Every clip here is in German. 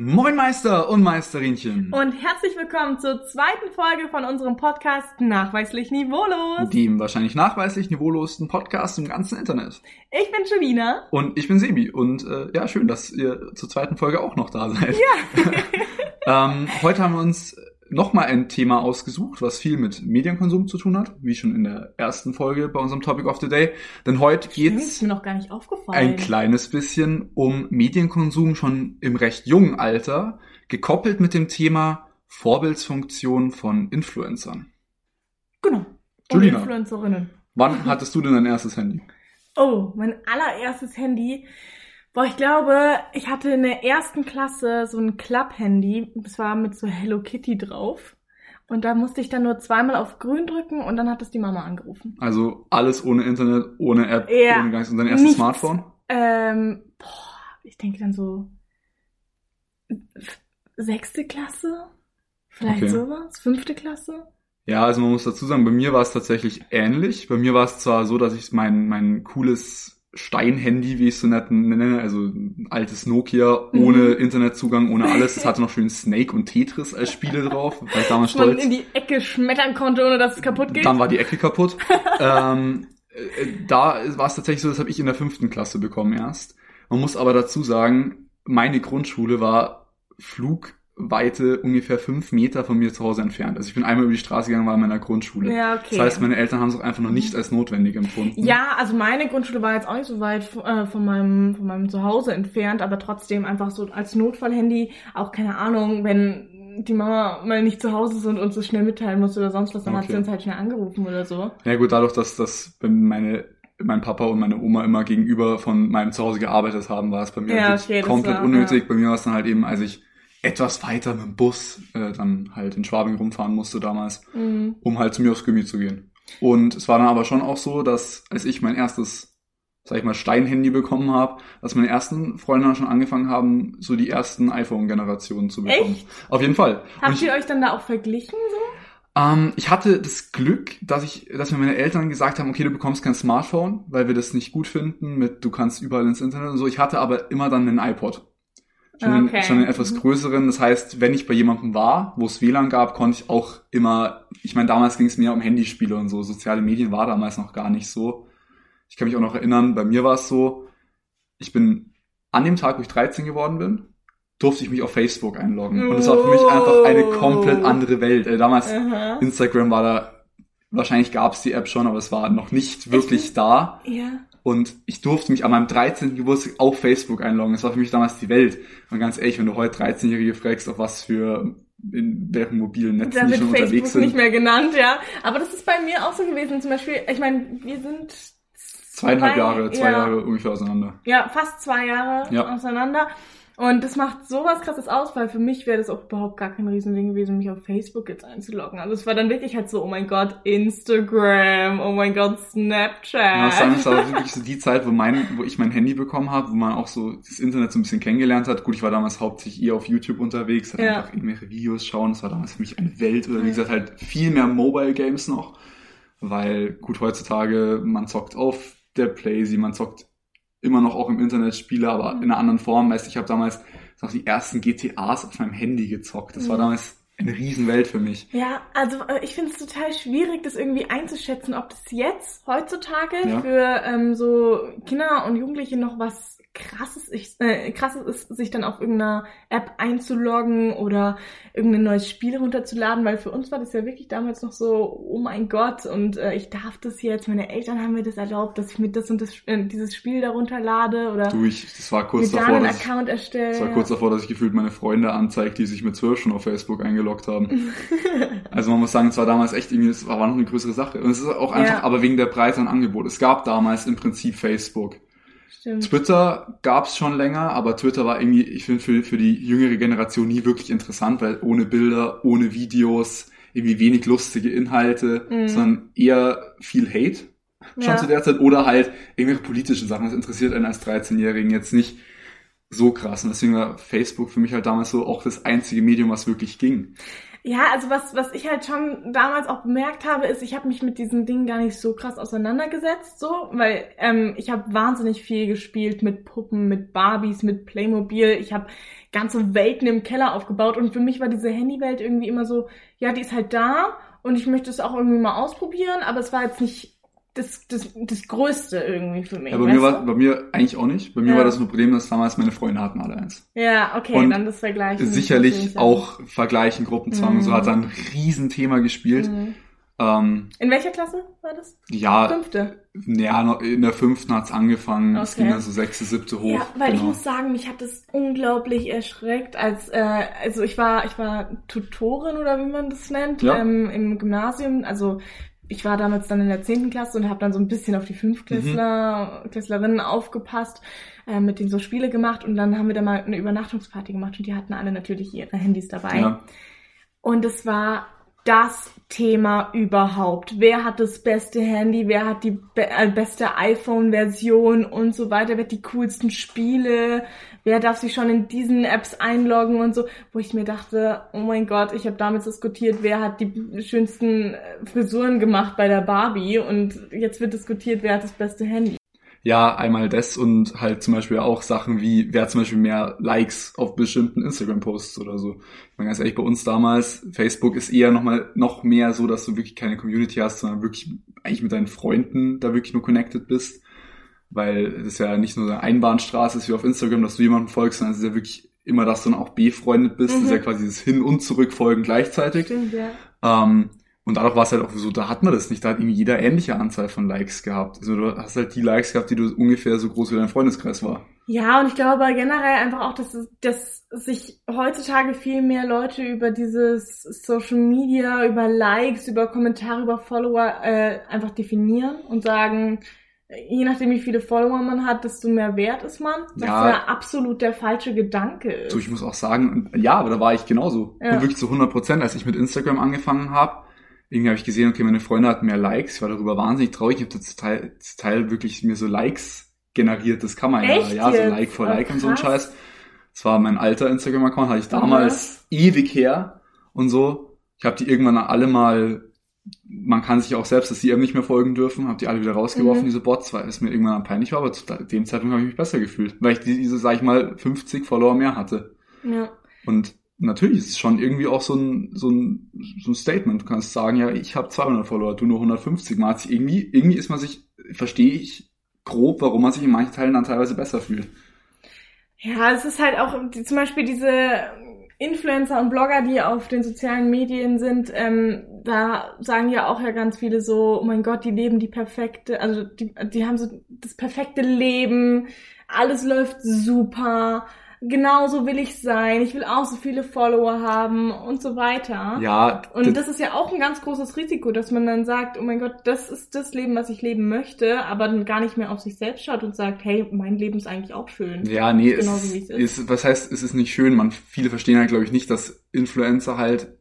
Moin Meister und Meisterinchen. Und herzlich willkommen zur zweiten Folge von unserem Podcast Nachweislich Niveaulos. Dem wahrscheinlich nachweislich niveaulosesten Podcast im ganzen Internet. Ich bin Julina. Und ich bin Sebi. Und äh, ja, schön, dass ihr zur zweiten Folge auch noch da seid. Ja. ähm, heute haben wir uns nochmal ein Thema ausgesucht, was viel mit Medienkonsum zu tun hat, wie schon in der ersten Folge bei unserem Topic of the Day. Denn heute nicht aufgefallen. ein kleines bisschen um Medienkonsum schon im recht jungen Alter, gekoppelt mit dem Thema Vorbildsfunktion von Influencern. Genau. Und Julina. Influencerinnen. Wann hattest du denn dein erstes Handy? Oh, mein allererstes Handy. Boah, ich glaube, ich hatte in der ersten Klasse so ein Club-Handy. Das war mit so Hello Kitty drauf. Und da musste ich dann nur zweimal auf grün drücken und dann hat es die Mama angerufen. Also alles ohne Internet, ohne App, Ja. ohne nichts. Und dein erstes Nichts. Smartphone? Ähm, boah, ich denke dann so sechste Klasse, vielleicht Okay. sowas, fünfte Klasse. Ja, also man muss dazu sagen, bei mir war es tatsächlich ähnlich. Bei mir war es zwar so, dass ich mein, mein cooles Steinhandy, wie ich es so nenne, also ein altes Nokia, Mhm. ohne Internetzugang, ohne alles. Es hatte noch schön Snake und Tetris als Spiele drauf, war ich damals Dass man stolz. in die Ecke schmettern konnte, ohne dass es kaputt geht. Dann war die Ecke kaputt. ähm, äh, da war es tatsächlich so, das habe ich in der fünften Klasse bekommen erst. Man muss aber dazu sagen, meine Grundschule war Flugweite ungefähr fünf Meter von mir zu Hause entfernt. Also ich bin einmal über die Straße gegangen, war in meiner Grundschule. ja, okay. Das heißt, meine Eltern haben es auch einfach noch nicht als notwendig empfunden. ja, also meine Grundschule war jetzt auch nicht so weit äh, von meinem von meinem Zuhause entfernt, aber trotzdem einfach so als Notfallhandy, auch keine Ahnung, wenn die Mama mal nicht zu Hause ist und uns so schnell mitteilen muss oder sonst was, dann hat Okay. sie uns halt schnell angerufen oder so. Ja gut, dadurch, dass, dass meine, mein Papa und meine Oma immer gegenüber von meinem Zuhause gearbeitet haben, war es bei mir Ja, okay, das komplett war- unnötig. Bei mir war es dann halt eben, als ich etwas weiter mit dem Bus äh, dann halt in Schwabing rumfahren musste damals, Mhm. um halt zu mir aufs Gummi zu gehen. Und es war dann aber schon auch so, dass als ich mein erstes, sag ich mal, Steinhandy bekommen habe, dass meine ersten Freunde dann schon angefangen haben, so die ersten iPhone-Generationen zu bekommen. Echt? Auf jeden Fall. Habt ich- ihr euch dann da auch verglichen so? ähm, ich hatte das Glück, dass ich, dass mir meine Eltern gesagt haben, okay, du bekommst kein Smartphone, weil wir das nicht gut finden mit, du kannst überall ins Internet und so. Ich hatte aber immer dann einen iPod. Schon, Okay. schon einen etwas Mhm. größeren. Das heißt, wenn ich bei jemandem war, wo es WLAN gab, konnte ich auch immer, ich meine, damals ging es mehr um Handyspiele und so. Soziale Medien war damals noch gar nicht so. Ich kann mich auch noch erinnern, bei mir war es so, ich bin an dem Tag, wo ich 13 geworden bin, durfte ich mich auf Facebook einloggen. Und es war für mich einfach eine komplett andere Welt. Äh, damals Aha. Instagram war da, wahrscheinlich gab es die App schon, aber es war noch nicht wirklich da. Ja. Und ich durfte mich an meinem 13. Geburtstag auf Facebook einloggen. Das war für mich damals die Welt. Und ganz ehrlich, wenn du heute 13-Jährige fragst, auf was für, in welchen mobilen Netzen Da die schon Facebook unterwegs sind. nicht mehr genannt, ja. Aber das ist bei mir auch so gewesen. Zum Beispiel, ich meine, wir sind Zweieinhalb zwei- Jahre, zwei ja. Jahre ungefähr auseinander. Ja, fast zwei Jahre Ja. auseinander. Und das macht sowas krasses aus, weil für mich wäre das auch überhaupt gar kein Riesending gewesen, mich auf Facebook jetzt einzuloggen. Also es war dann wirklich halt so, oh mein Gott, Instagram, oh mein Gott, Snapchat. Ja, das war, das war wirklich so die Zeit, wo, mein, wo ich mein Handy bekommen habe, wo man auch so das Internet so ein bisschen kennengelernt hat. Gut, ich war damals hauptsächlich eher auf YouTube unterwegs, hat Ja. einfach irgendwelche Videos schauen. Das war damals für mich eine Welt oder wie gesagt halt viel mehr Mobile Games noch. Weil gut, heutzutage, man zockt auf der Playsee, man zockt immer noch auch im Internet Spiele, aber Mhm. in einer anderen Form. Weißt, ich habe damals noch die ersten GTAs auf meinem Handy gezockt. Das war Mhm. damals eine Riesenwelt für mich. Ja, also äh, ich finde es total schwierig, das irgendwie einzuschätzen, ob das jetzt heutzutage Ja. für ähm, so Kinder und Jugendliche noch was krasses, ist, äh, krasses ist, sich dann auf irgendeiner App einzuloggen oder irgendein neues Spiel runterzuladen, weil für uns war das ja wirklich damals noch so, oh mein Gott, und äh, ich darf das jetzt, meine Eltern haben mir das erlaubt, dass ich mir das und das, äh, dieses Spiel darunter lade oder Du, ich, das war kurz da davor, einen dass ich, Account erstellen. Das war kurz davor, dass ich gefühlt meine Freunde anzeigt, die sich mit zwölf schon auf Facebook eingeloggt haben. also man muss sagen, es war damals echt irgendwie, es war noch eine größere Sache. Und es ist auch einfach, Ja. aber wegen der Preise und Angebot. Es gab damals im Prinzip Facebook. Stimmt. Twitter gab es schon länger, aber Twitter war irgendwie, ich finde, für, für die jüngere Generation nie wirklich interessant, weil ohne Bilder, ohne Videos, irgendwie wenig lustige Inhalte, Mhm. sondern eher viel Hate schon Ja. zu der Zeit oder halt irgendwelche politischen Sachen. Das interessiert einen als 13-Jährigen jetzt nicht so krass. Und deswegen war Facebook für mich halt damals so auch das einzige Medium, was wirklich ging. Ja, also was, was ich halt schon damals auch bemerkt habe, ist, ich habe mich mit diesen Dingen gar nicht so krass auseinandergesetzt, so, weil ähm, ich habe wahnsinnig viel gespielt mit Puppen, mit Barbies, mit Playmobil. Ich habe ganze Welten im Keller aufgebaut und für mich war diese Handywelt irgendwie immer so, ja, die ist halt da und ich möchte es auch irgendwie mal ausprobieren, aber es war jetzt nicht das, das, das Größte irgendwie für mich. Ja, bei mir war, bei mir eigentlich auch nicht. Bei mir ja. war das nur Problem, dass damals meine Freunde hatten alle eins. Ja, okay, und dann das Vergleichen. Sicherlich auch Vergleichen, Gruppenzwang mhm. und so hat da ein Riesenthema gespielt. Mhm. Ähm, in welcher Klasse war das? Ja. Fünfte? Ja, in der fünften hat's angefangen. Okay. Es ging dann so sechste, siebte hoch. Ja, weil genau. ich muss sagen, mich hat das unglaublich erschreckt, als äh, also ich war ich war Tutorin oder wie man das nennt ja. ähm, im Gymnasium. Also ich war damals dann in der zehnten Klasse und habe dann so ein bisschen auf die Fünftklässler, mhm. Klässlerinnen aufgepasst, äh, mit denen so Spiele gemacht und dann haben wir da mal eine Übernachtungsparty gemacht und die hatten alle natürlich ihre Handys dabei. Ja. Und es war das Thema überhaupt. Wer hat das beste Handy? Wer hat die be äh, beste iPhone-Version und so weiter? Wer hat die coolsten Spiele? Wer darf sich schon in diesen Apps einloggen und so? Wo ich mir dachte, oh mein Gott, ich habe damals diskutiert, wer hat die schönsten äh, Frisuren gemacht bei der Barbie und jetzt wird diskutiert, wer hat das beste Handy ja, einmal das und halt zum Beispiel auch Sachen wie, wer zum Beispiel mehr Likes auf bestimmten Instagram-Posts oder so. Ich meine ganz ehrlich, bei uns damals, Facebook ist eher nochmal noch mehr so, dass du wirklich keine Community hast, sondern wirklich eigentlich mit deinen Freunden da wirklich nur connected bist. Weil es ja nicht nur eine Einbahnstraße ist wie auf Instagram, dass du jemanden folgst, sondern es ist ja wirklich immer, dass du dann auch befreundet bist. Mhm. Das ist ja quasi das Hin- und Zurückfolgen gleichzeitig. Stimmt, ja. Ähm, und dadurch war es halt auch so, da hat man das nicht. Da hat irgendwie jeder ähnliche Anzahl von Likes gehabt. Also du hast halt die Likes gehabt, die du ungefähr so groß wie dein Freundeskreis war. Ja, und ich glaube generell einfach auch, dass, dass sich heutzutage viel mehr Leute über dieses Social Media, über Likes, über Kommentare, über Follower äh, einfach definieren und sagen, je nachdem wie viele Follower man hat, desto mehr wert ist man. Ja, ja absolut der falsche Gedanke ist. So, ich muss auch sagen, ja, aber da war ich genauso. Ja. Und wirklich zu 100 Prozent, als ich mit Instagram angefangen habe, irgendwie habe ich gesehen, okay, meine Freunde hatten mehr Likes, ich war darüber wahnsinnig traurig, ich habe das Teil, das Teil wirklich mir so Likes generiert, das kann man Echt ja, ja, so Like for Like oh, und so ein Scheiß. Das war mein alter Instagram-Account, hatte ich damals mhm. ewig her und so. Ich habe die irgendwann alle mal, man kann sich auch selbst, dass die eben nicht mehr folgen dürfen, habe die alle wieder rausgeworfen, mhm. diese Bots, weil es mir irgendwann peinlich war, aber zu dem Zeitpunkt habe ich mich besser gefühlt, weil ich diese, sag ich mal, 50 Follower mehr hatte. Ja. Und natürlich ist es schon irgendwie auch so ein, so ein, so ein Statement. Du kannst sagen, ja, ich habe 200 Follower, du nur 150. Man hat sich irgendwie, irgendwie ist man sich, verstehe ich grob, warum man sich in manchen Teilen dann teilweise besser fühlt. Ja, es ist halt auch zum Beispiel diese Influencer und Blogger, die auf den sozialen Medien sind, ähm, da sagen ja auch ja ganz viele so, oh mein Gott, die leben die perfekte, also die, die haben so das perfekte Leben, alles läuft super genauso will ich sein, ich will auch so viele Follower haben und so weiter. Ja. Und das ist ja auch ein ganz großes Risiko, dass man dann sagt, oh mein Gott, das ist das Leben, was ich leben möchte, aber dann gar nicht mehr auf sich selbst schaut und sagt, hey, mein Leben ist eigentlich auch schön. Ja, nee, es, genauso, wie es ist. ist. Was heißt, es ist nicht schön? Man, viele verstehen halt, glaube ich, nicht, dass Influencer halt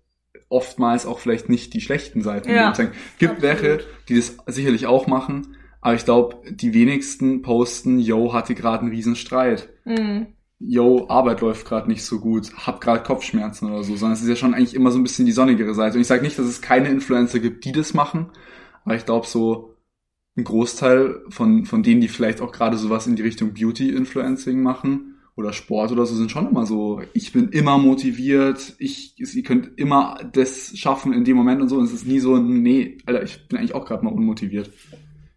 oftmals auch vielleicht nicht die schlechten Seiten ja, zeigen. Gibt absolut. welche, die das sicherlich auch machen, aber ich glaube, die wenigsten posten, yo, hatte gerade einen riesen Streit. Mhm yo, Arbeit läuft gerade nicht so gut, hab gerade Kopfschmerzen oder so, sondern es ist ja schon eigentlich immer so ein bisschen die sonnigere Seite. Und ich sage nicht, dass es keine Influencer gibt, die das machen, aber ich glaube so ein Großteil von, von denen, die vielleicht auch gerade sowas in die Richtung Beauty-Influencing machen oder Sport oder so, sind schon immer so, ich bin immer motiviert, ich, ihr könnt immer das schaffen in dem Moment und so. Und es ist nie so, nee, Alter, ich bin eigentlich auch gerade mal unmotiviert.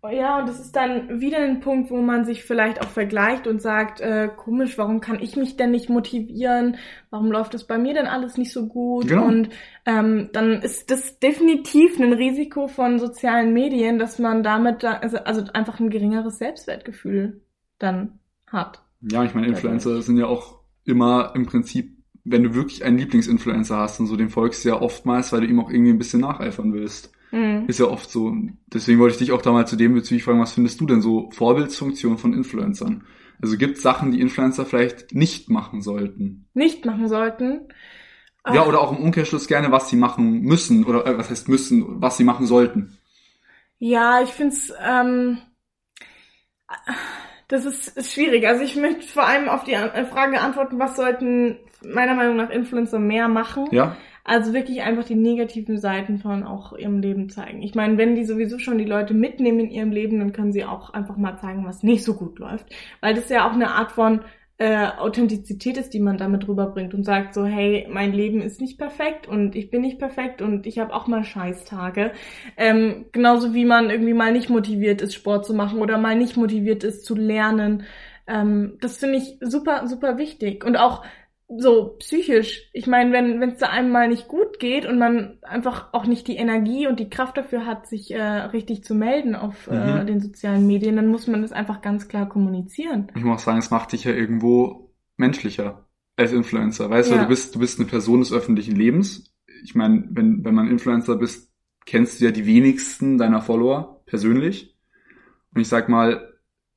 Ja, und das ist dann wieder ein Punkt, wo man sich vielleicht auch vergleicht und sagt, äh, komisch, warum kann ich mich denn nicht motivieren? Warum läuft das bei mir denn alles nicht so gut? Genau. Und ähm, dann ist das definitiv ein Risiko von sozialen Medien, dass man damit da, also, also einfach ein geringeres Selbstwertgefühl dann hat. Ja, ich meine, Influencer sind ja auch immer im Prinzip, wenn du wirklich einen Lieblingsinfluencer hast und so, den folgst du ja oftmals, weil du ihm auch irgendwie ein bisschen nacheifern willst. Mhm. Ist ja oft so. Deswegen wollte ich dich auch da mal zu dem bezüglich fragen, was findest du denn so Vorbildsfunktion von Influencern? Also gibt es Sachen, die Influencer vielleicht nicht machen sollten? Nicht machen sollten? Ja, oder auch im Umkehrschluss gerne, was sie machen müssen, oder äh, was heißt müssen, was sie machen sollten. Ja, ich find's, ähm, das ist, ist schwierig. Also ich möchte vor allem auf die Frage antworten, was sollten meiner Meinung nach Influencer mehr machen. Ja. Also wirklich einfach die negativen Seiten von auch ihrem Leben zeigen. Ich meine, wenn die sowieso schon die Leute mitnehmen in ihrem Leben, dann können sie auch einfach mal zeigen, was nicht so gut läuft. Weil das ja auch eine Art von äh, Authentizität ist, die man damit rüberbringt und sagt so, hey, mein Leben ist nicht perfekt und ich bin nicht perfekt und ich habe auch mal Scheißtage. Ähm, genauso wie man irgendwie mal nicht motiviert ist, Sport zu machen oder mal nicht motiviert ist zu lernen. Ähm, das finde ich super, super wichtig. Und auch so psychisch. Ich meine, wenn wenn es da einem mal nicht gut geht und man einfach auch nicht die Energie und die Kraft dafür hat, sich äh, richtig zu melden auf äh, Mhm. äh, den sozialen Medien, dann muss man das einfach ganz klar kommunizieren. Ich muss auch sagen, es macht dich ja irgendwo menschlicher als Influencer. Weißt du, Ja. du bist, du bist eine Person des öffentlichen Lebens. Ich meine, wenn, wenn man Influencer bist, kennst du ja die wenigsten deiner Follower persönlich. Und ich sag mal,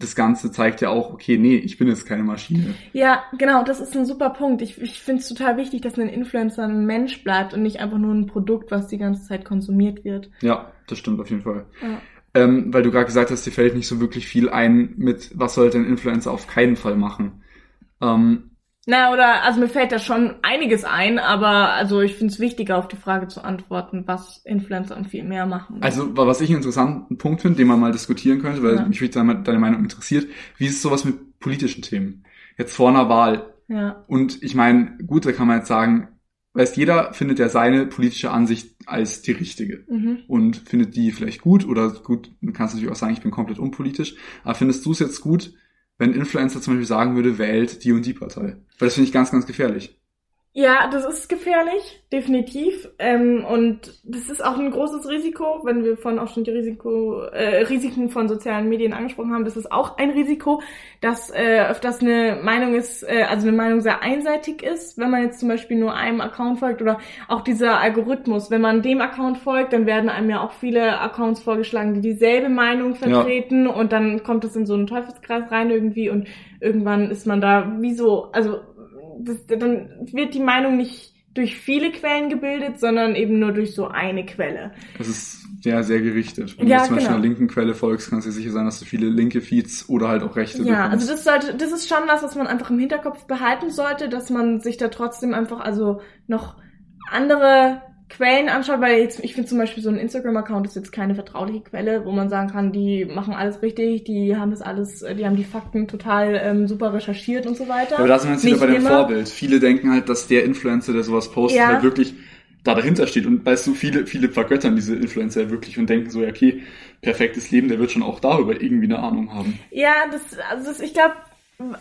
das Ganze zeigt ja auch, okay, nee, ich bin jetzt keine Maschine. Ja, genau, das ist ein super Punkt. Ich, ich finde es total wichtig, dass ein Influencer ein Mensch bleibt und nicht einfach nur ein Produkt, was die ganze Zeit konsumiert wird. Ja, das stimmt auf jeden Fall. Ja. Ähm, weil du gerade gesagt hast, dir fällt nicht so wirklich viel ein mit, was sollte ein Influencer auf keinen Fall machen. Ähm, Na, oder, also mir fällt da schon einiges ein, aber also ich finde es wichtiger, auf die Frage zu antworten, was Influencer und viel mehr machen. Also, wa- was ich einen interessanten Punkt finde, den man mal diskutieren könnte, weil Ja. mich wirklich deine, deine Meinung interessiert, wie ist sowas mit politischen Themen? Jetzt vor einer Wahl. ja, Und ich meine, gut, da kann man jetzt sagen, weißt, jeder findet ja seine politische Ansicht als die richtige. mhm. Und findet die vielleicht gut oder gut, du kannst natürlich auch sagen, ich bin komplett unpolitisch. Aber findest du es jetzt gut, wenn Influencer zum Beispiel sagen würde, wählt die und die Partei? Weil das finde ich ganz, ganz gefährlich. Ja, das ist gefährlich, definitiv. Ähm, und das ist auch ein großes Risiko, wenn wir vorhin auch schon die Risiko, äh, Risiken von sozialen Medien angesprochen haben. Das ist auch ein Risiko, dass äh, öfters eine Meinung ist, äh, also eine Meinung sehr einseitig ist, wenn man jetzt zum Beispiel nur einem Account folgt oder auch dieser Algorithmus. Wenn man dem Account folgt, dann werden einem ja auch viele Accounts vorgeschlagen, die dieselbe Meinung vertreten und dann kommt es in so einen Teufelskreis rein irgendwie und irgendwann ist man da wie so, also das, dann wird die Meinung nicht durch viele Quellen gebildet, sondern eben nur durch so eine Quelle. Das ist sehr, sehr gerichtet. Wenn Ja, du zum Beispiel genau. einer linken Quelle folgst, kannst du dir sicher sein, dass du viele linke Feeds oder halt auch rechte Ja, bekommst. also das sollte, das ist schon was, was man einfach im Hinterkopf behalten sollte, dass man sich da trotzdem einfach also noch andere Quellen anschaut, weil jetzt, ich finde zum Beispiel so ein Instagram-Account ist jetzt keine vertrauliche Quelle, wo man sagen kann, die machen alles richtig, die haben das alles, äh, die haben die Fakten total ähm, super recherchiert und so weiter. Aber da sind wir jetzt wieder bei dem immer. Vorbild. Viele denken halt, dass der Influencer, der sowas postet, Ja. halt wirklich da dahinter steht. Und weißt du, viele, viele vergöttern diese Influencer wirklich und denken so, ja, okay, perfektes Leben, der wird schon auch darüber irgendwie eine Ahnung haben. Ja, das, also das, ich glaube,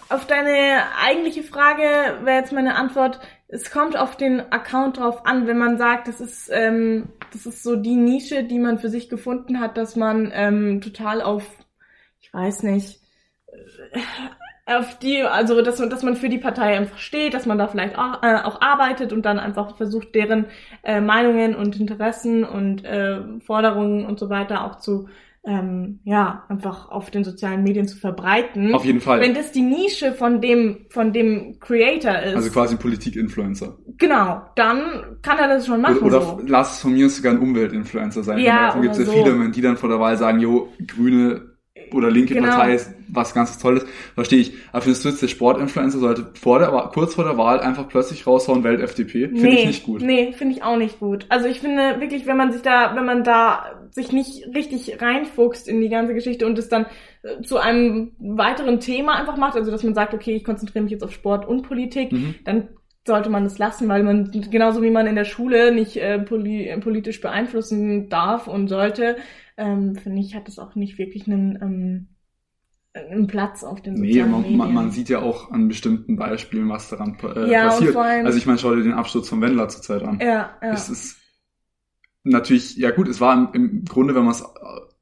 auf deine eigentliche Frage wäre jetzt meine Antwort, es kommt auf den Account drauf an, wenn man sagt, das ist, ähm, das ist so die Nische, die man für sich gefunden hat, dass man ähm, total auf, ich weiß nicht, äh, auf die, also dass man, dass man für die Partei einfach steht, dass man da vielleicht auch, äh, auch arbeitet und dann einfach versucht, deren äh, Meinungen und Interessen und äh, Forderungen und so weiter auch zu ähm, ja, einfach auf den sozialen Medien zu verbreiten. Auf jeden Fall. Wenn das die Nische von dem, von dem Creator ist, Also quasi ein Politik-Influencer. genau, dann kann er das schon machen. Oder, oder so. lass es von mir sogar ein Umweltinfluencer sein. Ja, Davon gibt es ja so. viele, wenn die dann vor der Wahl sagen, jo, grüne oder linke Genau. Partei ist was ganz Tolles, verstehe ich. Aber findest du jetzt, der Sportinfluencer sollte vor der, kurz vor der Wahl einfach plötzlich raushauen, Welt FDP? Finde ich nicht gut. Nee, finde ich auch nicht gut. Also ich finde wirklich, wenn man sich da, wenn man da sich nicht richtig reinfuchst in die ganze Geschichte und es dann äh, zu einem weiteren Thema einfach macht, also dass man sagt, okay, ich konzentriere mich jetzt auf Sport und Politik, Mhm. dann sollte man es lassen, weil man genauso wie man in der Schule nicht äh, poli äh, politisch beeinflussen darf und sollte, ähm, finde ich, hat es auch nicht wirklich einen, ähm, einen Platz auf den Nee, sozialen man, Medien. man, man sieht ja auch an bestimmten Beispielen, was daran äh, Ja, passiert. allem- Also ich meine, schau dir den Absturz von Wendler zurzeit an. ja, ja. Es ist natürlich, ja gut, es war im, im Grunde, wenn man es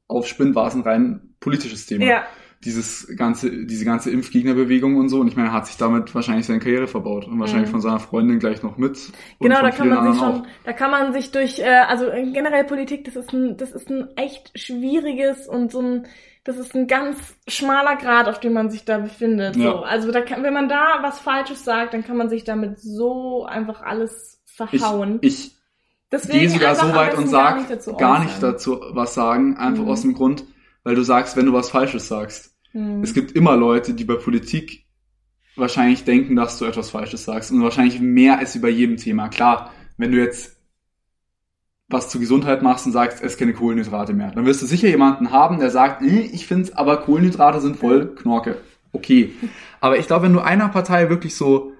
aufspinnt, war es ein rein politisches Thema. ja, Dieses ganze, diese ganze Impfgegnerbewegung und so. Und ich meine, er hat sich damit wahrscheinlich seine Karriere verbaut und wahrscheinlich Mhm. von seiner Freundin gleich noch mit. Und Genau, da kann man sich schon, da kann man sich durch, äh, also generell Politik, das ist ein, das ist ein echt schwieriges und so ein, das ist ein ganz schmaler Grad, auf dem man sich da befindet. Ja. So, also da kann, wenn man da was Falsches sagt, dann kann man sich damit so einfach alles Ich, verhauen. ich Deswegen gehe sogar so weit und besten sag gar nicht dazu gar nicht dazu was sagen, einfach Mhm. aus dem Grund, weil du sagst, wenn du was Falsches sagst. Hm. Es gibt immer Leute, die bei Politik wahrscheinlich denken, dass du etwas Falsches sagst und wahrscheinlich mehr als wie bei jedem Thema. Klar, wenn du jetzt was zur Gesundheit machst und sagst, ess keine Kohlenhydrate mehr. Dann wirst du sicher jemanden haben, der sagt, ich finde aber Kohlenhydrate sind voll Knorke. Okay. Aber ich glaube, wenn du einer Partei wirklich so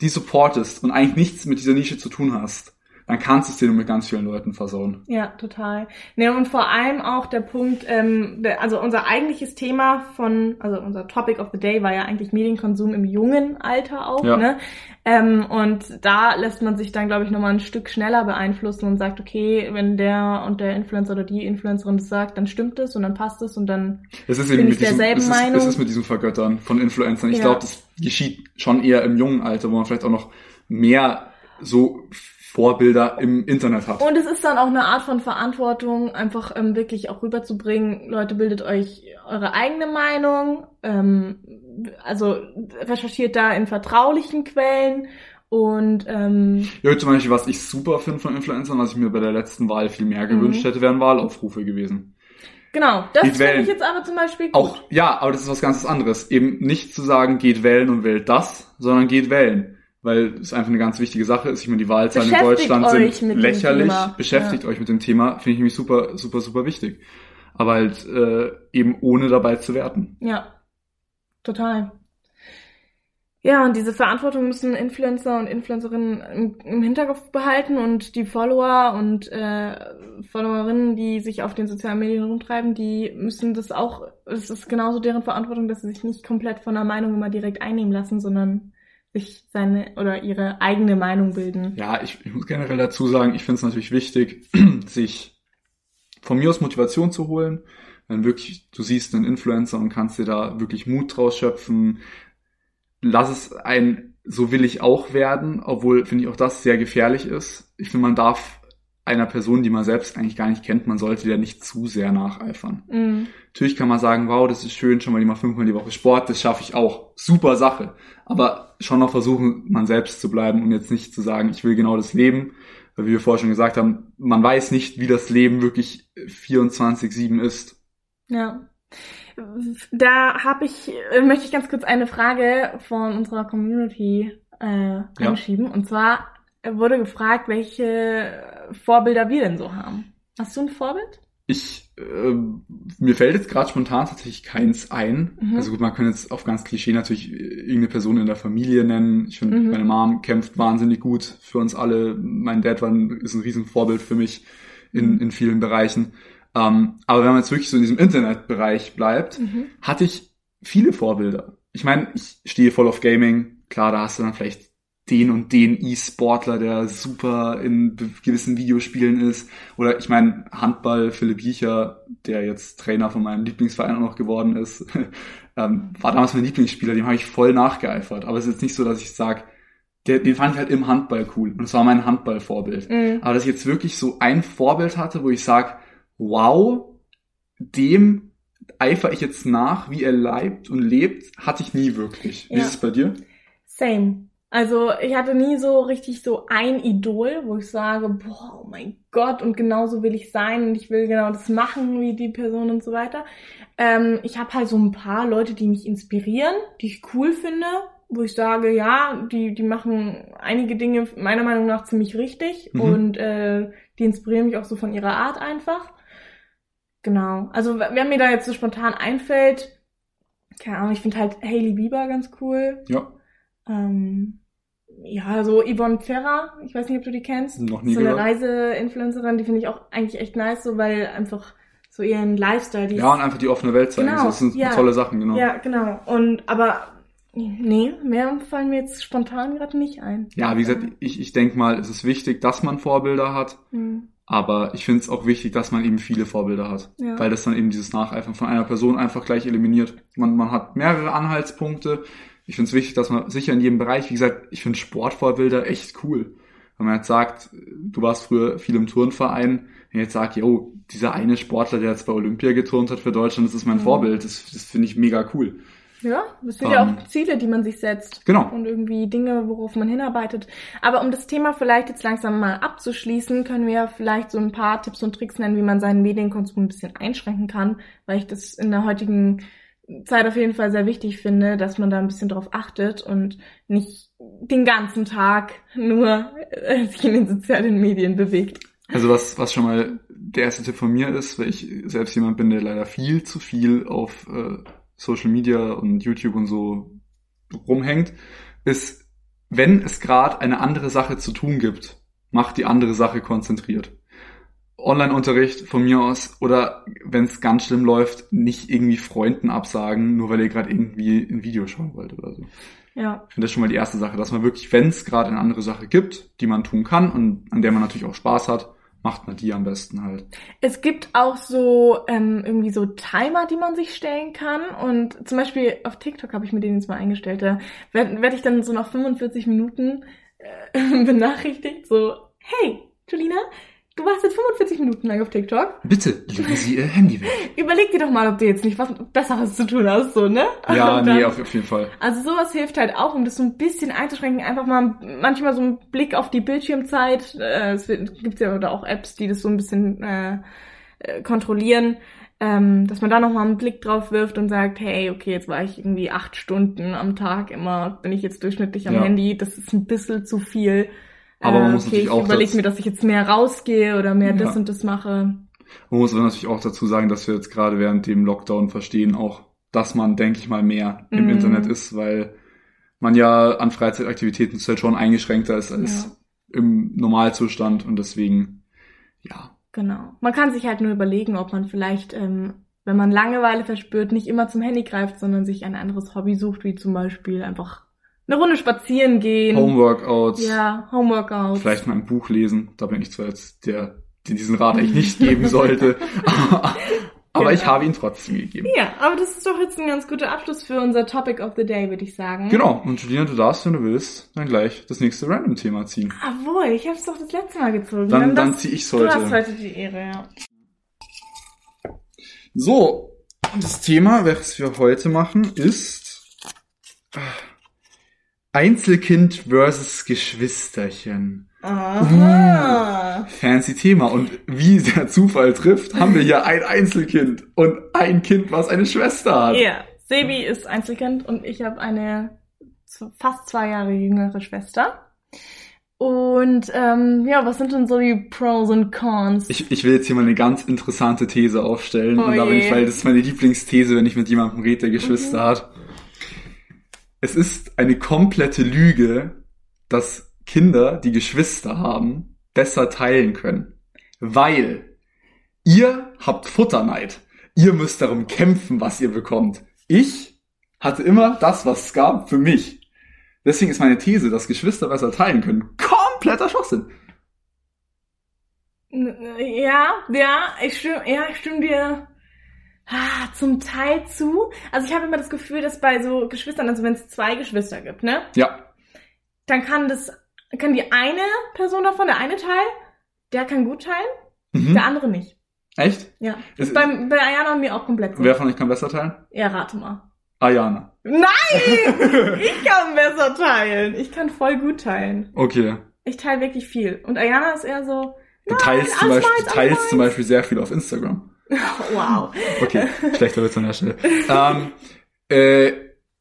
die supportest und eigentlich nichts mit dieser Nische zu tun hast, dann kannst du es dir nur mit ganz vielen Leuten versauen. Ja, total. Ne, und vor allem auch der Punkt, ähm, der, also unser eigentliches Thema von, also unser Topic of the Day war ja eigentlich Medienkonsum im jungen Alter auch, Ja. ne? Ähm, und da lässt man sich dann, glaube ich, nochmal ein Stück schneller beeinflussen und sagt, okay, wenn der und der Influencer oder die Influencerin das sagt, dann stimmt es und dann passt es und dann Es ist Bin eben ich diesem, derselben es ist, Meinung? es ist mit diesem Vergöttern von Influencern. Ich Ja. glaube, das geschieht schon eher im jungen Alter, wo man vielleicht auch noch mehr so Vorbilder im Internet hat. Und es ist dann auch eine Art von Verantwortung, einfach ähm, wirklich auch rüberzubringen. Leute, bildet euch eure eigene Meinung. Ähm, also recherchiert da in vertraulichen Quellen. Und ähm, Ja, zum Beispiel, was ich super finde von Influencern, was ich mir bei der letzten Wahl viel mehr Mhm. gewünscht hätte, wären Wahlaufrufe gewesen. genau, das finde wählen. ich jetzt aber zum Beispiel gut. Auch, ja, aber das ist was ganz anderes. Eben nicht zu sagen, geht wählen und wählt das, sondern geht wählen. Weil es einfach eine ganz wichtige Sache ist. Ich meine, die Wahlzahlen in Deutschland sind lächerlich. Beschäftigt euch mit dem Thema, finde ich nämlich super, super, super wichtig. Aber halt äh, eben ohne dabei zu werten. Ja, total. Ja, und diese Verantwortung müssen Influencer und Influencerinnen im, im Hinterkopf behalten und die Follower und äh, Followerinnen, die sich auf den sozialen Medien rumtreiben, die müssen das auch, es ist genauso deren Verantwortung, dass sie sich nicht komplett von der Meinung immer direkt einnehmen lassen, sondern sich seine oder ihre eigene Meinung bilden. Ja, ich, ich muss generell dazu sagen, ich finde es natürlich wichtig, sich von mir aus Motivation zu holen. Wenn wirklich, du siehst einen Influencer und kannst dir da wirklich Mut draus schöpfen, lass es ein, so will ich auch werden, obwohl finde ich auch das sehr gefährlich ist. Ich finde, man darf einer Person, die man selbst eigentlich gar nicht kennt, man sollte der nicht zu sehr nacheifern. Mhm. Natürlich kann man sagen, wow, das ist schön, schon mal die mal fünfmal die Woche Sport, das schaffe ich auch. Super Sache. Aber schon noch versuchen, man selbst zu bleiben und jetzt nicht zu sagen, ich will genau das Leben. Weil wie wir vorher schon gesagt haben, man weiß nicht, wie das Leben wirklich 24-7 ist. Ja. Da habe ich, äh, möchte ich ganz kurz eine Frage von unserer Community äh, anschieben. Und zwar wurde gefragt, welche Vorbilder wir denn so haben. Hast du ein Vorbild? Ich, äh, mir fällt jetzt gerade spontan tatsächlich keins ein. Mhm. Also gut, man könnte jetzt auf ganz Klischee natürlich irgendeine Person in der Familie nennen. Ich finde, Mhm. meine Mom kämpft wahnsinnig gut für uns alle. Mein Dad war ein, ist ein Riesenvorbild für mich in, in vielen Bereichen. Ähm, aber wenn man jetzt wirklich so in diesem Internetbereich bleibt, Mhm. hatte ich viele Vorbilder. Ich meine, ich stehe voll auf Gaming. Klar, da hast du dann vielleicht den und den E-Sportler, der super in gewissen Videospielen ist. Oder ich meine, Handball, Philipp Giecher, der jetzt Trainer von meinem Lieblingsverein auch noch geworden ist, ähm, war damals mein Lieblingsspieler, dem habe ich voll nachgeeifert. Aber es ist jetzt nicht so, dass ich sage, den fand ich halt im Handball cool. Und das war mein Handballvorbild. Mhm. Aber dass ich jetzt wirklich so ein Vorbild hatte, wo ich sage, wow, dem eifere ich jetzt nach, wie er leibt und lebt, hatte ich nie wirklich. Wie Ja. ist es bei dir? Same. Also ich hatte nie so richtig so ein Idol, wo ich sage, boah, oh mein Gott, und genauso will ich sein und ich will genau das machen wie die Person und so weiter. Ähm, ich habe halt so ein paar Leute, die mich inspirieren, die ich cool finde, wo ich sage, ja, die, die machen einige Dinge meiner Meinung nach ziemlich richtig Mhm. und äh, die inspirieren mich auch so von ihrer Art einfach. Genau. Also wer mir da jetzt so spontan einfällt, keine Ahnung, ich finde halt Hailey Bieber ganz cool. Ja, Ähm, ja, so Yvonne Ferrer, ich weiß nicht, ob du die kennst. noch nie so eine. Reiseinfluencerin, die finde ich auch eigentlich echt nice, so weil einfach so ihren Lifestyle, die Ja, und einfach die offene Welt zeigen. Genau, das sind ja. tolle Sachen, genau. ja, genau. Und aber nee, mehr fallen mir jetzt spontan gerade nicht ein. Ja, wie gesagt, ich, ich denke mal, es ist wichtig, dass man Vorbilder hat, Hm, aber ich finde es auch wichtig, dass man eben viele Vorbilder hat, ja. weil das dann eben dieses Nacheifern von einer Person einfach gleich eliminiert. Man, man hat mehrere Anhaltspunkte. Ich finde es wichtig, dass man sicher in jedem Bereich, wie gesagt, ich finde Sportvorbilder echt cool. Wenn man jetzt sagt, du warst früher viel im Turnverein, wenn jetzt sagt, yo, dieser eine Sportler, der jetzt bei Olympia geturnt hat für Deutschland, das ist mein Mhm. Vorbild, das, das finde ich mega cool. Ja, das sind ja Ähm, auch Ziele, die man sich setzt. Genau. Und irgendwie Dinge, worauf man hinarbeitet. Aber um das Thema vielleicht jetzt langsam mal abzuschließen, können wir ja vielleicht so ein paar Tipps und Tricks nennen, wie man seinen Medienkonsum ein bisschen einschränken kann, weil ich das in der heutigen Zeit auf jeden Fall sehr wichtig finde, dass man da ein bisschen drauf achtet und nicht den ganzen Tag nur äh, sich in den sozialen Medien bewegt. Also was, was schon mal der erste Tipp von mir ist, weil ich selbst jemand bin, der leider viel zu viel auf äh, Social Media und YouTube und so rumhängt, ist, wenn es gerade eine andere Sache zu tun gibt, macht die andere Sache konzentriert. Online-Unterricht von mir aus oder wenn es ganz schlimm läuft, nicht irgendwie Freunden absagen, nur weil ihr gerade irgendwie ein Video schauen wollt oder so. Ja. Ich finde das schon mal die erste Sache, dass man wirklich, wenn es gerade eine andere Sache gibt, die man tun kann und an der man natürlich auch Spaß hat, macht man die am besten halt. Es gibt auch so ähm, irgendwie so Timer, die man sich stellen kann. Und zum Beispiel auf TikTok habe ich mir den jetzt mal eingestellt. Da werde werd ich dann so nach 45 Minuten äh, benachrichtigt, so, hey, Julina, du warst jetzt 45 Minuten lang auf TikTok. Bitte, legen Sie Ihr Handy weg. Überleg dir doch mal, ob du jetzt nicht was Besseres zu tun hast, so, ne? Ja, dann- nee, auf, auf jeden Fall. Also sowas hilft halt auch, um das so ein bisschen einzuschränken, einfach mal manchmal so einen Blick auf die Bildschirmzeit. Äh, es gibt ja oder auch Apps, die das so ein bisschen äh, äh, kontrollieren, ähm, dass man da nochmal einen Blick drauf wirft und sagt, hey, okay, jetzt war ich irgendwie acht Stunden am Tag immer, bin ich jetzt durchschnittlich am Ja. Handy, das ist ein bisschen zu viel. Aber man Äh, muss okay, natürlich ich auch überlege dazu- mir, dass ich jetzt mehr rausgehe oder mehr das Ja. und das mache. Man muss aber natürlich auch dazu sagen, dass wir jetzt gerade während dem Lockdown verstehen auch, dass man, denke ich mal, mehr im Mhm. Internet ist, weil man ja an Freizeitaktivitäten halt schon eingeschränkter ist als im Normalzustand und deswegen, ja. Genau. Man kann sich halt nur überlegen, ob man vielleicht, ähm, wenn man Langeweile verspürt, nicht immer zum Handy greift, sondern sich ein anderes Hobby sucht, wie zum Beispiel einfach eine Runde spazieren gehen. Homeworkouts, Ja, Homeworkouts. vielleicht mal ein Buch lesen. Da bin ich zwar jetzt der, der diesen Rat eigentlich nicht geben sollte, aber ich Genau. habe ihn trotzdem gegeben. Ja, aber das ist doch jetzt ein ganz guter Abschluss für unser Topic of the Day, würde ich sagen. Genau, und Julina, du darfst, wenn du willst, dann gleich das nächste Random-Thema ziehen. Obwohl, ich habe es doch das letzte Mal gezogen. Dann, dann das- zieh ich's Du heute. hast heute die Ehre, ja. So, das Thema, welches wir heute machen, ist äh, Einzelkind versus Geschwisterchen. Aha. Fancy Thema. Und wie der Zufall trifft, haben wir hier ein Einzelkind und ein Kind, was eine Schwester hat. Ja, Sebi ist Einzelkind und ich habe eine fast zwei Jahre jüngere Schwester. Und ähm, ja, was sind denn so die Pros und Cons? Ich, ich will jetzt hier mal eine ganz interessante These aufstellen. Oh und da bin je. ich, weil das ist meine Lieblingsthese, wenn ich mit jemandem rede, der Geschwister Mhm. hat. Es ist eine komplette Lüge, dass Kinder, die Geschwister haben, besser teilen können. Weil ihr habt Futterneid. Ihr müsst darum kämpfen, was ihr bekommt. Ich hatte immer das, was es gab, für mich. Deswegen ist meine These, dass Geschwister besser teilen können, kompletter Schwachsinn. Ja, ja, ich stimme, ja, ich stimme dir ah, zum Teil zu. Also ich habe immer das Gefühl, dass bei so Geschwistern, also wenn es zwei Geschwister gibt, ne, Ja, dann kann das, kann die eine Person davon, der eine Teil, der kann gut teilen, mhm. der andere nicht. echt? Ja. Das Es- ist bei, bei Ayana und mir auch komplett so. Wer von euch kann besser teilen? Ja, rate mal. Ayana. Nein! ich kann besser teilen. Ich kann voll gut teilen. Okay. Ich teile wirklich viel. Und Ayana ist eher so, Du teilst, zum Beispiel, du teilst zum Beispiel sehr viel auf Instagram. wow. Okay, schlechter Witz an der Stelle. ähm, äh,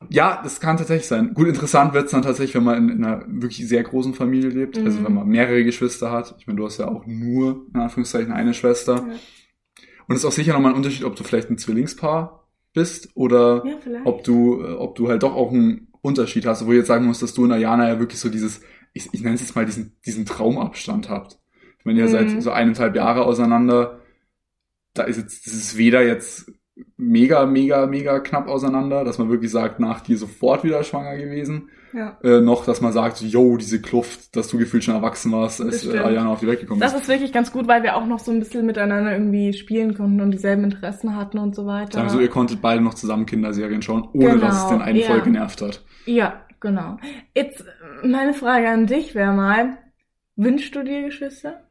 ja, das kann tatsächlich sein. Gut, interessant wird's dann tatsächlich, wenn man in, in einer wirklich sehr großen Familie lebt. Also Mhm. wenn man mehrere Geschwister hat. Ich meine, du hast ja auch nur, in Anführungszeichen, eine Schwester. Ja. Und es ist auch sicher nochmal ein Unterschied, ob du vielleicht ein Zwillingspaar bist oder Ja, ob du, äh, ob du halt doch auch einen Unterschied hast, wo ich jetzt sagen muss, dass du und Ayana ja wirklich so dieses, ich, ich nenne es jetzt mal diesen, diesen Traumabstand habt. Ich meine, ihr Mhm. seid so eineinhalb Jahre auseinander. Da ist jetzt, das ist weder jetzt mega, mega, mega knapp auseinander, dass man wirklich sagt, nach dir sofort wieder schwanger gewesen, ja. äh, noch, dass man sagt, yo, diese Kluft, dass du gefühlt schon erwachsen warst, als äh. Ayana auf die Welt gekommen Das ist. ist wirklich ganz gut, weil wir auch noch so ein bisschen miteinander irgendwie spielen konnten und dieselben Interessen hatten und so weiter. Sagen so, ihr konntet beide noch zusammen Kinderserien schauen, ohne dass es Genau, den einen ja. voll genervt hat. ja, genau. Jetzt, meine Frage an dich wäre mal, wünschst du dir Geschwister?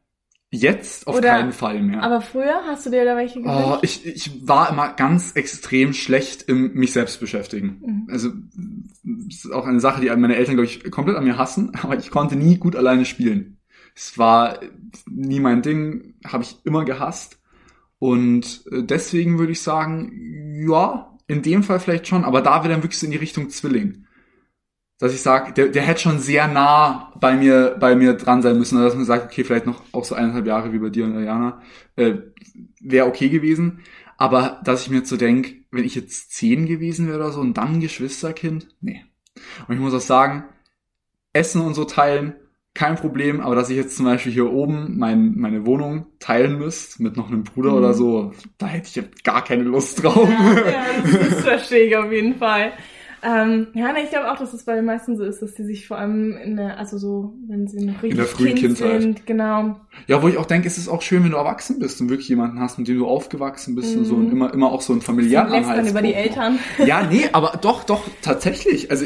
Jetzt auf Oder- keinen Fall mehr. Aber früher hast du dir da welche gewünscht? Oh, ich, ich war immer ganz extrem schlecht im mich selbst beschäftigen. Mhm. Also das ist auch eine Sache, die meine Eltern, glaube ich, komplett an mir hassen, aber ich konnte nie gut alleine spielen. Es war nie mein Ding, habe ich immer gehasst. Und äh, deswegen würde ich sagen, ja, in dem Fall vielleicht schon, aber da wäre dann wirklich so in die Richtung Zwilling. Dass ich sage, der, der hätte schon sehr nah bei mir, bei mir dran sein müssen, dass man sagt, okay, vielleicht noch auch so eineinhalb Jahre wie bei dir und Diana, äh, wäre okay gewesen. Aber dass ich mir jetzt so denk, wenn ich jetzt zehn gewesen wäre oder so und dann ein Geschwisterkind, nee. Und ich muss auch sagen, Essen und so teilen, kein Problem, aber dass ich jetzt zum Beispiel hier oben mein, meine Wohnung teilen müsste mit noch einem Bruder mhm. oder so, da hätte ich gar keine Lust drauf. Ja, ja das, das verstehe ich auf jeden Fall. Ähm, ja, ne, ich glaube auch, dass es bei den meisten so ist, dass die sich vor allem in der, also so, wenn sie noch richtig in der frühen kind Kindheit. sind, genau. Ja, wo ich auch denke, es ist auch schön, wenn du erwachsen bist und wirklich jemanden hast, mit dem du aufgewachsen bist mm. und so und mhm. immer, immer auch so ein familiären dann über die Eltern. Ja, nee, aber doch, doch, tatsächlich. Also,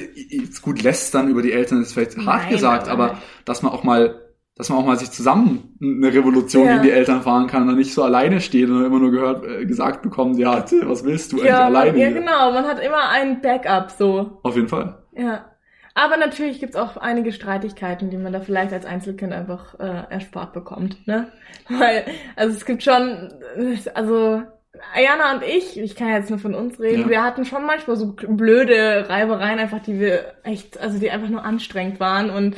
gut, lässt dann über die Eltern ist vielleicht hart Nein, gesagt, aber, aber dass man auch mal dass man auch mal sich zusammen eine Revolution ja. gegen die Eltern fahren kann und nicht so alleine steht und immer nur gehört, äh, gesagt bekommt, ja, was willst du eigentlich ja, alleine? Ja, genau, man hat immer ein Backup so. Auf jeden Fall. Ja. Aber natürlich gibt's auch einige Streitigkeiten, die man da vielleicht als Einzelkind einfach äh, erspart bekommt, ne? Weil, also es gibt schon, also Ayana und ich, ich kann jetzt nur von uns reden, ja. wir hatten schon manchmal so blöde Reibereien einfach, die wir echt, also die einfach nur anstrengend waren und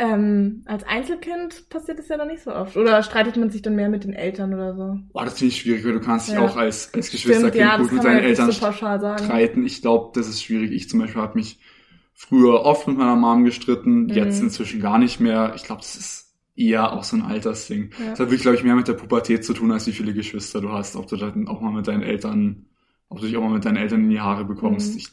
ähm, als Einzelkind passiert das ja dann nicht so oft. Oder streitet man sich dann mehr mit den Eltern oder so? Boah, das finde ich schwierig, weil du kannst dich ja. auch als, als Geschwisterkind ja, gut mit deinen Eltern so streiten. Ich glaube, das ist schwierig. Ich zum Beispiel habe mich früher oft mit meiner Mom gestritten, mhm. jetzt inzwischen gar nicht mehr. Ich glaube, das ist eher auch so ein Altersding. Ja. Das hat wirklich, glaube ich, mehr mit der Pubertät zu tun, als wie viele Geschwister du hast. Ob du dann auch mal mit deinen Eltern, ob du dich auch mal mit deinen Eltern in die Haare bekommst. Mhm. Ich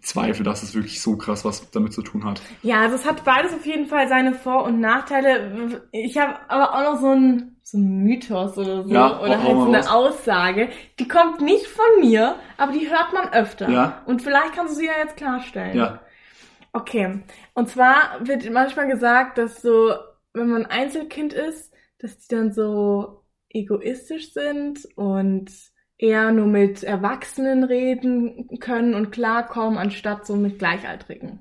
bezweifle, dass es wirklich so krass was damit zu tun hat. Ja, also es hat beides auf jeden Fall seine Vor- und Nachteile. Ich habe aber auch noch so ein, so Mythos oder so, ja, oder halt so eine was. Aussage. Die kommt nicht von mir, aber die hört man öfter. Ja. Und vielleicht kannst du sie ja jetzt klarstellen. Ja. Okay. Und zwar wird manchmal gesagt, dass so, wenn man Einzelkind ist, dass die dann so egoistisch sind und eher nur mit Erwachsenen reden können und klarkommen, anstatt so mit Gleichaltrigen.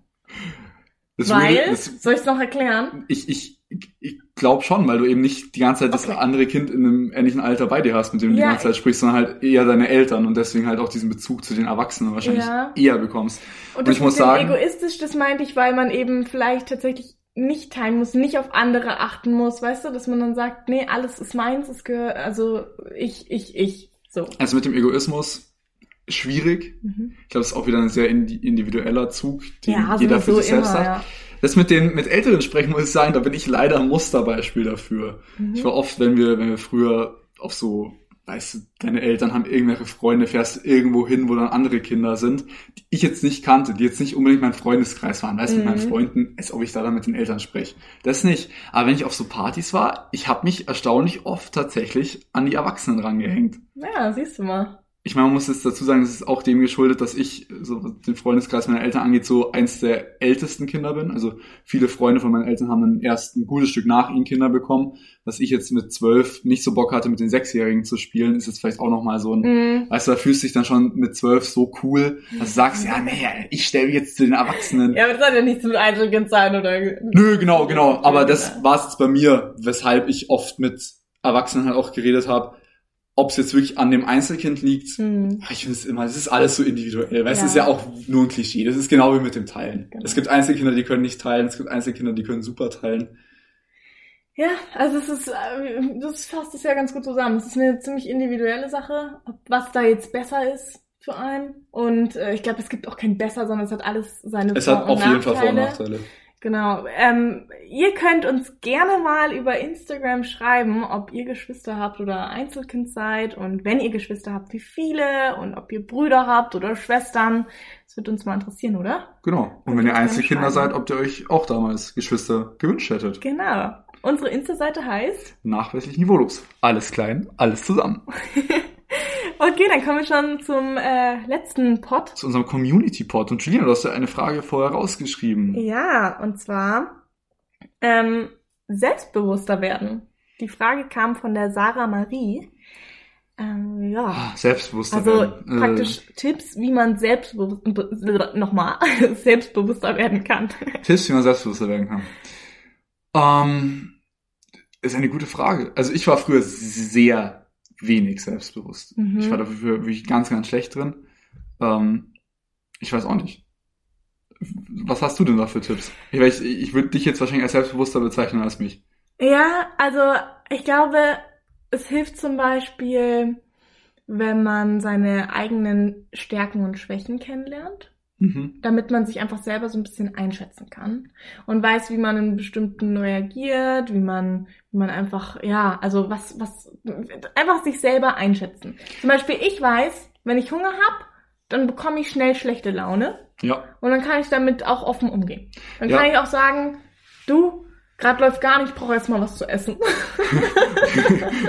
Das weil, würde, das, soll ich es noch erklären? Ich, ich, ich glaube schon, weil du eben nicht die ganze Zeit okay. das andere Kind in einem ähnlichen Alter bei dir hast, mit dem du ja, die ganze Zeit sprichst, sondern halt eher deine Eltern und deswegen halt auch diesen Bezug zu den Erwachsenen wahrscheinlich ja. eher bekommst. Und, und ich muss sagen, egoistisch, das meinte ich, weil man eben vielleicht tatsächlich nicht teilen muss, nicht auf andere achten muss, weißt du, dass man dann sagt, nee, alles ist meins, es gehört, also ich, ich, ich. So. Also mit dem Egoismus schwierig. Mhm. Ich glaube, das ist auch wieder ein sehr individueller Zug, den ja, jeder für sich selbst immer, hat. Ja. Das mit den mit Älteren sprechen muss ich sagen, da bin ich leider ein Musterbeispiel dafür. Mhm. Ich war oft, wenn wir, wenn wir früher auf so weißt du, deine Eltern haben irgendwelche Freunde, fährst irgendwo hin, wo dann andere Kinder sind, die ich jetzt nicht kannte, die jetzt nicht unbedingt mein Freundeskreis waren, weißt du, mhm. mit meinen mhm. Freunden, als ob ich da dann mit den Eltern spreche. Das nicht. Aber wenn ich auf so Partys war, ich habe mich erstaunlich oft tatsächlich an die Erwachsenen rangehängt. Ja, siehst du mal ich meine, man muss jetzt dazu sagen, es ist auch dem geschuldet, dass ich, so den Freundeskreis meiner Eltern angeht, so eins der ältesten Kinder bin. Also viele Freunde von meinen Eltern haben dann erst ein gutes Stück nach ihnen Kinder bekommen. Dass ich jetzt mit zwölf nicht so Bock hatte, mit den Sechsjährigen zu spielen, ist jetzt vielleicht auch nochmal so ein, mm. weißt du, da fühlst du dich dann schon mit zwölf so cool, dass du sagst, ja, nee, ich stelle mich jetzt zu den Erwachsenen. Ja, aber das soll ja nichts mit Einzelkind sein, oder? Nö, genau, genau. Aber das war es jetzt bei mir, weshalb ich oft mit Erwachsenen halt auch geredet habe ob es jetzt wirklich an dem Einzelkind liegt, hm. ich finde es immer, es ist alles so individuell, weil ja. es ist ja auch nur ein Klischee. Das ist genau wie mit dem Teilen. Genau. Es gibt Einzelkinder, die können nicht teilen, es gibt Einzelkinder, die können super teilen. Ja, also es ist, äh, das fasst es ja ganz gut zusammen. Es ist eine ziemlich individuelle Sache, was da jetzt besser ist für einen. Und äh, ich glaube, es gibt auch kein besser, sondern es hat alles seine Vor-. Es hat auf jeden Fall Vor- und Nachteile. Genau. Ähm, ihr könnt uns gerne mal über Instagram schreiben, ob ihr Geschwister habt oder Einzelkind seid und wenn ihr Geschwister habt, wie viele und ob ihr Brüder habt oder Schwestern. Das wird uns mal interessieren, oder? Genau. Und wenn ihr Einzelkinder seid, ob ihr euch auch damals Geschwister gewünscht hättet. Genau. Unsere Insta-Seite heißt Nachweislich niveaulos. Alles klein, alles zusammen. Okay, dann kommen wir schon zum äh, letzten Pod. Zu unserem Community-Pod. Und Julian, du hast ja eine Frage vorher rausgeschrieben. Ja, und zwar ähm, selbstbewusster werden. Die Frage kam von der Sarah Marie. Ähm, ja. Ah, selbstbewusster also werden. Also praktisch äh. Tipps, wie man selbstbewusst nochmal selbstbewusster werden kann. Tipps, wie man selbstbewusster werden kann. Ähm, ist eine gute Frage. Also ich war früher sehr wenig selbstbewusst. Mhm. Ich war dafür wirklich ganz, ganz schlecht drin. Ähm, ich weiß auch nicht. Was hast du denn da für Tipps? Ich, ich, ich würde dich jetzt wahrscheinlich als selbstbewusster bezeichnen als mich. Ja, also ich glaube, es hilft zum Beispiel, wenn man seine eigenen Stärken und Schwächen kennenlernt. Mhm. damit man sich einfach selber so ein bisschen einschätzen kann und weiß, wie man in bestimmten reagiert, wie man, wie man einfach, ja, also was, was, einfach sich selber einschätzen. Zum Beispiel, ich weiß, wenn ich Hunger habe, dann bekomme ich schnell schlechte Laune. Ja. Und dann kann ich damit auch offen umgehen. Dann ja. kann ich auch sagen, du, Gerade läuft gar nicht, ich brauche jetzt mal was zu essen.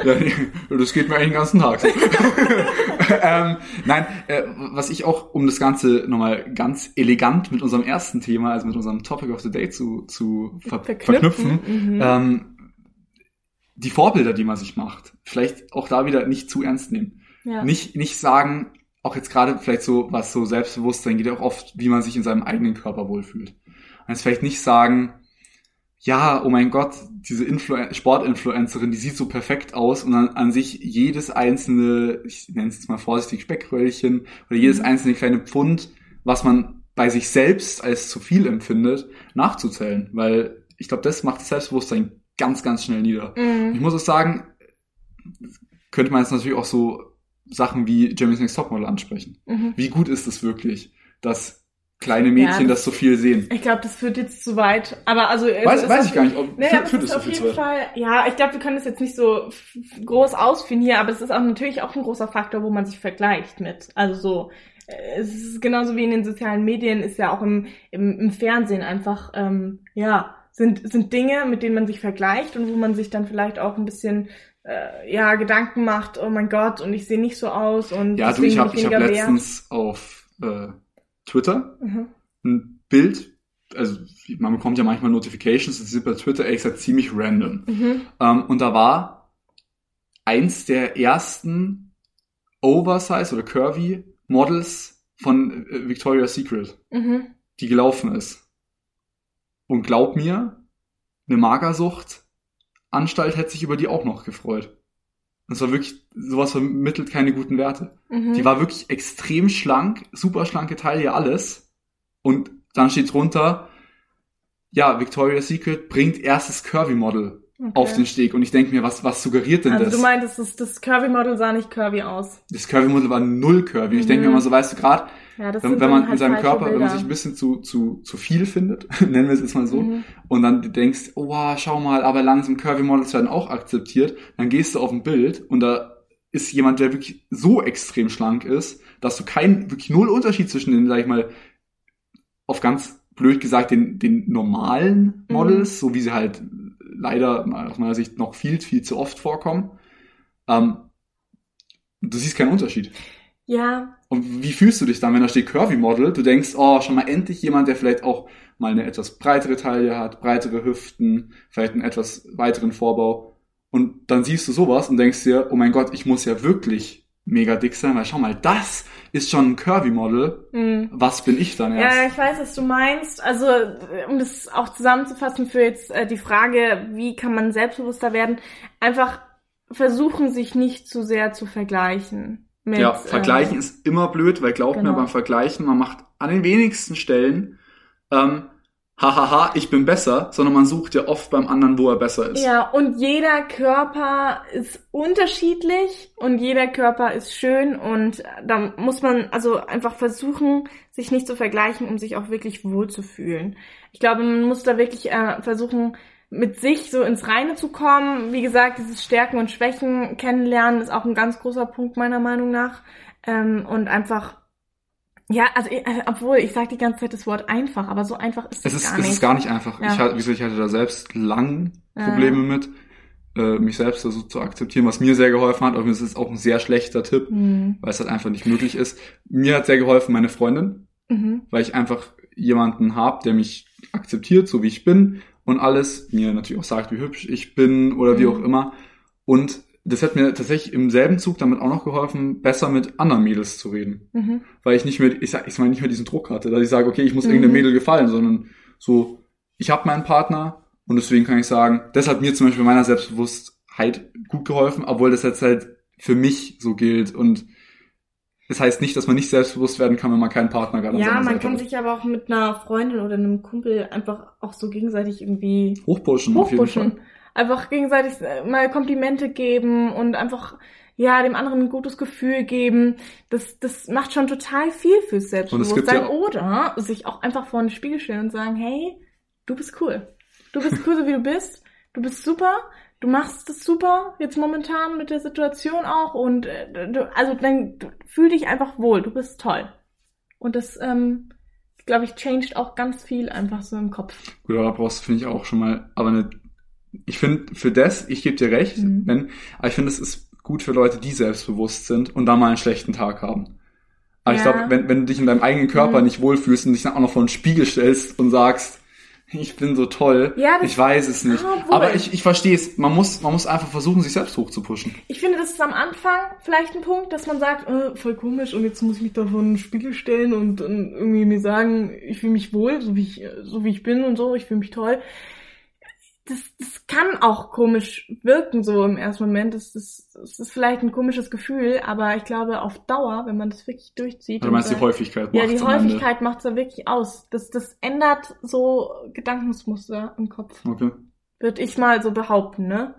das geht mir eigentlich den ganzen Tag ähm, nein, äh, was ich auch, um das Ganze nochmal ganz elegant mit unserem ersten Thema, also mit unserem Topic of the Day zu, zu ver verknüpfen, mhm. ähm, die Vorbilder, die man sich macht, vielleicht auch da wieder nicht zu ernst nehmen. Ja. Nicht, nicht sagen, auch jetzt gerade vielleicht so, was so Selbstbewusstsein geht ja auch oft, wie man sich in seinem eigenen Körper wohlfühlt. Und jetzt vielleicht nicht sagen, ja, oh mein Gott, diese Influ Sportinfluencerin, die sieht so perfekt aus und dann an sich jedes einzelne, ich nenne es jetzt mal vorsichtig Speckröllchen oder jedes mhm. einzelne kleine Pfund, was man bei sich selbst als zu viel empfindet, nachzuzählen, weil ich glaube, das macht das Selbstbewusstsein ganz, ganz schnell nieder. Mhm. Ich muss auch sagen, könnte man jetzt natürlich auch so Sachen wie Jeremy's Next Topmodel ansprechen. Mhm. Wie gut ist es wirklich, dass kleine Mädchen ja, das, das, so viel sehen. Ich glaube, das führt jetzt zu weit. Aber also weiß, weiß ich gar nicht. Ob, nee, führt, führt es auf jeden Fall. Ja, ich glaube, wir können das jetzt nicht so groß ausführen hier, aber es ist auch natürlich auch ein großer Faktor, wo man sich vergleicht mit. Also so, äh, es ist genauso wie in den sozialen Medien, ist ja auch im, im, im Fernsehen einfach, ähm, ja, sind sind Dinge, mit denen man sich vergleicht und wo man sich dann vielleicht auch ein bisschen äh, ja Gedanken macht. Oh mein Gott, und ich sehe nicht so aus und ja, du, ich habe hab letztens auf äh, Twitter mhm. ein Bild, also man bekommt ja manchmal Notifications, das ist bei Twitter ehrlich gesagt ziemlich random. Mhm. Ähm, und da war eins der ersten Oversize oder Curvy Models von äh, Victoria's Secret, mhm. die gelaufen ist. Und glaub mir, eine Magersucht Anstalt hätte sich über die auch noch gefreut. Das war wirklich, sowas vermittelt keine guten Werte. Mhm. Die war wirklich extrem schlank, super schlanke Taille, alles. Und dann steht drunter, ja, Victoria's Secret bringt erstes Curvy-Model okay. auf den Steg. Und ich denke mir, was, was suggeriert denn also das? Du meintest, das, das Curvy-Model sah nicht curvy aus. Das Curvy-Model war null curvy. Mhm. Ich denke mir immer so, weißt du, gerade ja, wenn, wenn man halt in seinem Körper, Bilder. wenn man sich ein bisschen zu, zu, zu viel findet, nennen wir es jetzt mal so, mhm. und dann denkst, oh, wow, schau mal, aber langsam Curvy Models werden auch akzeptiert, dann gehst du auf ein Bild und da ist jemand, der wirklich so extrem schlank ist, dass du keinen, wirklich null Unterschied zwischen den, sag ich mal, auf ganz blöd gesagt, den, den normalen mhm. Models, mhm. so wie sie halt leider aus meiner Sicht noch viel, viel zu oft vorkommen. Ähm, du siehst keinen Unterschied. Ja. Und wie fühlst du dich dann, wenn da steht Curvy Model? Du denkst, oh, schon mal endlich jemand, der vielleicht auch mal eine etwas breitere Taille hat, breitere Hüften, vielleicht einen etwas weiteren Vorbau. Und dann siehst du sowas und denkst dir, oh mein Gott, ich muss ja wirklich mega dick sein, weil schau mal, das ist schon ein Curvy-Model. Mhm. Was bin ich dann erst? Ja, ich weiß, was du meinst. Also, um das auch zusammenzufassen für jetzt äh, die Frage, wie kann man selbstbewusster werden, einfach versuchen, sich nicht zu sehr zu vergleichen. Mit, ja, Vergleichen äh, ist immer blöd, weil glaubt genau. mir beim Vergleichen, man macht an den wenigsten Stellen ähm, hahaha, ich bin besser, sondern man sucht ja oft beim anderen, wo er besser ist. Ja, und jeder Körper ist unterschiedlich und jeder Körper ist schön und da muss man also einfach versuchen, sich nicht zu vergleichen, um sich auch wirklich wohlzufühlen. Ich glaube, man muss da wirklich äh, versuchen, mit sich so ins Reine zu kommen. Wie gesagt, dieses Stärken und Schwächen kennenlernen ist auch ein ganz großer Punkt meiner Meinung nach. Ähm, und einfach, ja, also äh, obwohl ich sage die ganze Zeit das Wort einfach, aber so einfach ist es, ist, gar nicht. Es ist gar nicht einfach. Ja. Ich, hatte, ich hatte da selbst lang Probleme ja. mit, äh, mich selbst so zu akzeptieren, was mir sehr geholfen hat. Aber es ist auch ein sehr schlechter Tipp, mhm. weil es halt einfach nicht möglich ist. Mir hat sehr geholfen meine Freundin, mhm. weil ich einfach jemanden habe, der mich akzeptiert, so wie ich bin und alles, mir natürlich auch sagt, wie hübsch ich bin oder mhm. wie auch immer. Und das hat mir tatsächlich im selben Zug damit auch noch geholfen, besser mit anderen Mädels zu reden. Mhm. Weil ich nicht mehr, ich sag, ich meine nicht mehr diesen Druck hatte, dass ich sage, okay, ich muss mhm. irgendeinem Mädel gefallen, sondern so, ich habe meinen Partner und deswegen kann ich sagen, das hat mir zum Beispiel meiner Selbstbewusstheit gut geholfen, obwohl das jetzt halt für mich so gilt und Das heißt nicht, dass man nicht selbstbewusst werden kann, wenn man keinen Partner gerade Ja, man Seite kann hat. sich aber auch mit einer Freundin oder einem Kumpel einfach auch so gegenseitig irgendwie hochpushen, auf jeden Fall. hochpushen. Einfach gegenseitig äh, mal Komplimente geben und einfach, ja, dem anderen ein gutes Gefühl geben. Das, das macht schon total viel fürs Selbstbewusstsein. ja- Oder sich auch einfach vor den Spiegel stellen und sagen, hey, du bist cool. Du bist cool, so wie du bist. Du bist super. Du machst es super, jetzt momentan mit der Situation auch. Und äh, du, also dann du, fühl dich einfach wohl. Du bist toll. Und das, ähm, glaube ich, changed auch ganz viel einfach so im Kopf. Gut, aber da brauchst du, finde ich, auch schon mal, aber eine, ich finde, für das, ich gebe dir recht, Mhm. wenn, aber ich finde, es ist gut für Leute, die selbstbewusst sind und da mal einen schlechten Tag haben. Aber ich Ja. glaube, wenn, wenn du dich in deinem eigenen Körper Mhm. nicht wohlfühlst und dich dann auch noch vor den Spiegel stellst und sagst, ich bin so toll, Ja, ich weiß es nicht. Ah, aber ich, ich verstehe es, man muss, man muss einfach versuchen, sich selbst hochzupushen. Ich finde, das ist am Anfang vielleicht ein Punkt, dass man sagt, äh, voll komisch und jetzt muss ich mich da vor einen Spiegel stellen und, und irgendwie mir sagen, ich fühle mich wohl, so wie ich, so wie ich bin und so, ich fühle mich toll. Das, das kann auch komisch wirken, so im ersten Moment. Das, das, das ist vielleicht ein komisches Gefühl, aber ich glaube, auf Dauer, wenn man das wirklich durchzieht. Du meinst die Häufigkeit Ja, die. Häufigkeit macht's da wirklich aus. Das, das ändert so Gedankensmuster im Kopf Okay. würde ich mal so behaupten, ne?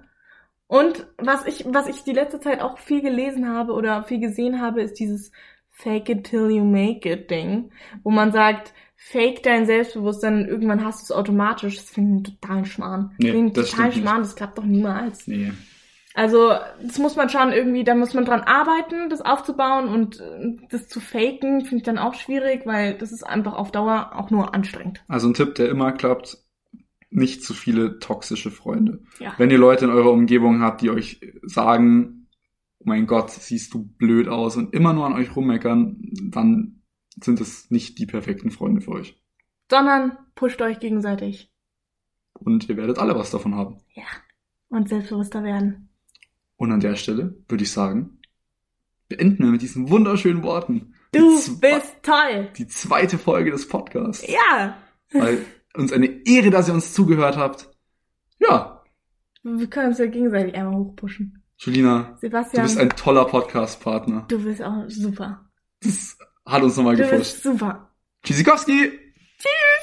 Und was ich, was ich die letzte Zeit auch viel gelesen habe oder viel gesehen habe, ist dieses Fake it till you make it Ding, wo man sagt, fake dein Selbstbewusstsein und irgendwann hast du es automatisch. Das finde ich totalen Schmarrn. Nee, ich das total. Schmarrn, das klappt doch niemals. Nee. Also, das muss man schon irgendwie, da muss man dran arbeiten, das aufzubauen und äh, das zu faken, finde ich dann auch schwierig, weil das ist einfach auf Dauer auch nur anstrengend. Also ein Tipp, der immer klappt, nicht zu viele toxische Freunde. Ja. Wenn ihr Leute in eurer Umgebung habt, die euch sagen, oh mein Gott, siehst du blöd aus und immer nur an euch rummeckern, dann sind es nicht die perfekten Freunde für euch. Sondern pusht euch gegenseitig. Und ihr werdet alle was davon haben. Ja. Und selbstbewusster werden. Und an der Stelle würde ich sagen, beenden wir mit diesen wunderschönen Worten. Du bist toll. die zweite Folge des Podcasts. Ja. Weil uns eine Ehre, dass ihr uns zugehört habt. Ja, Wir können uns ja gegenseitig einmal hochpushen. Julina, du Sebastian, bist ein toller Podcast-Partner. du bist auch super. Das hat uns nochmal gepusht. super. Tschüssikowski! Tschüss.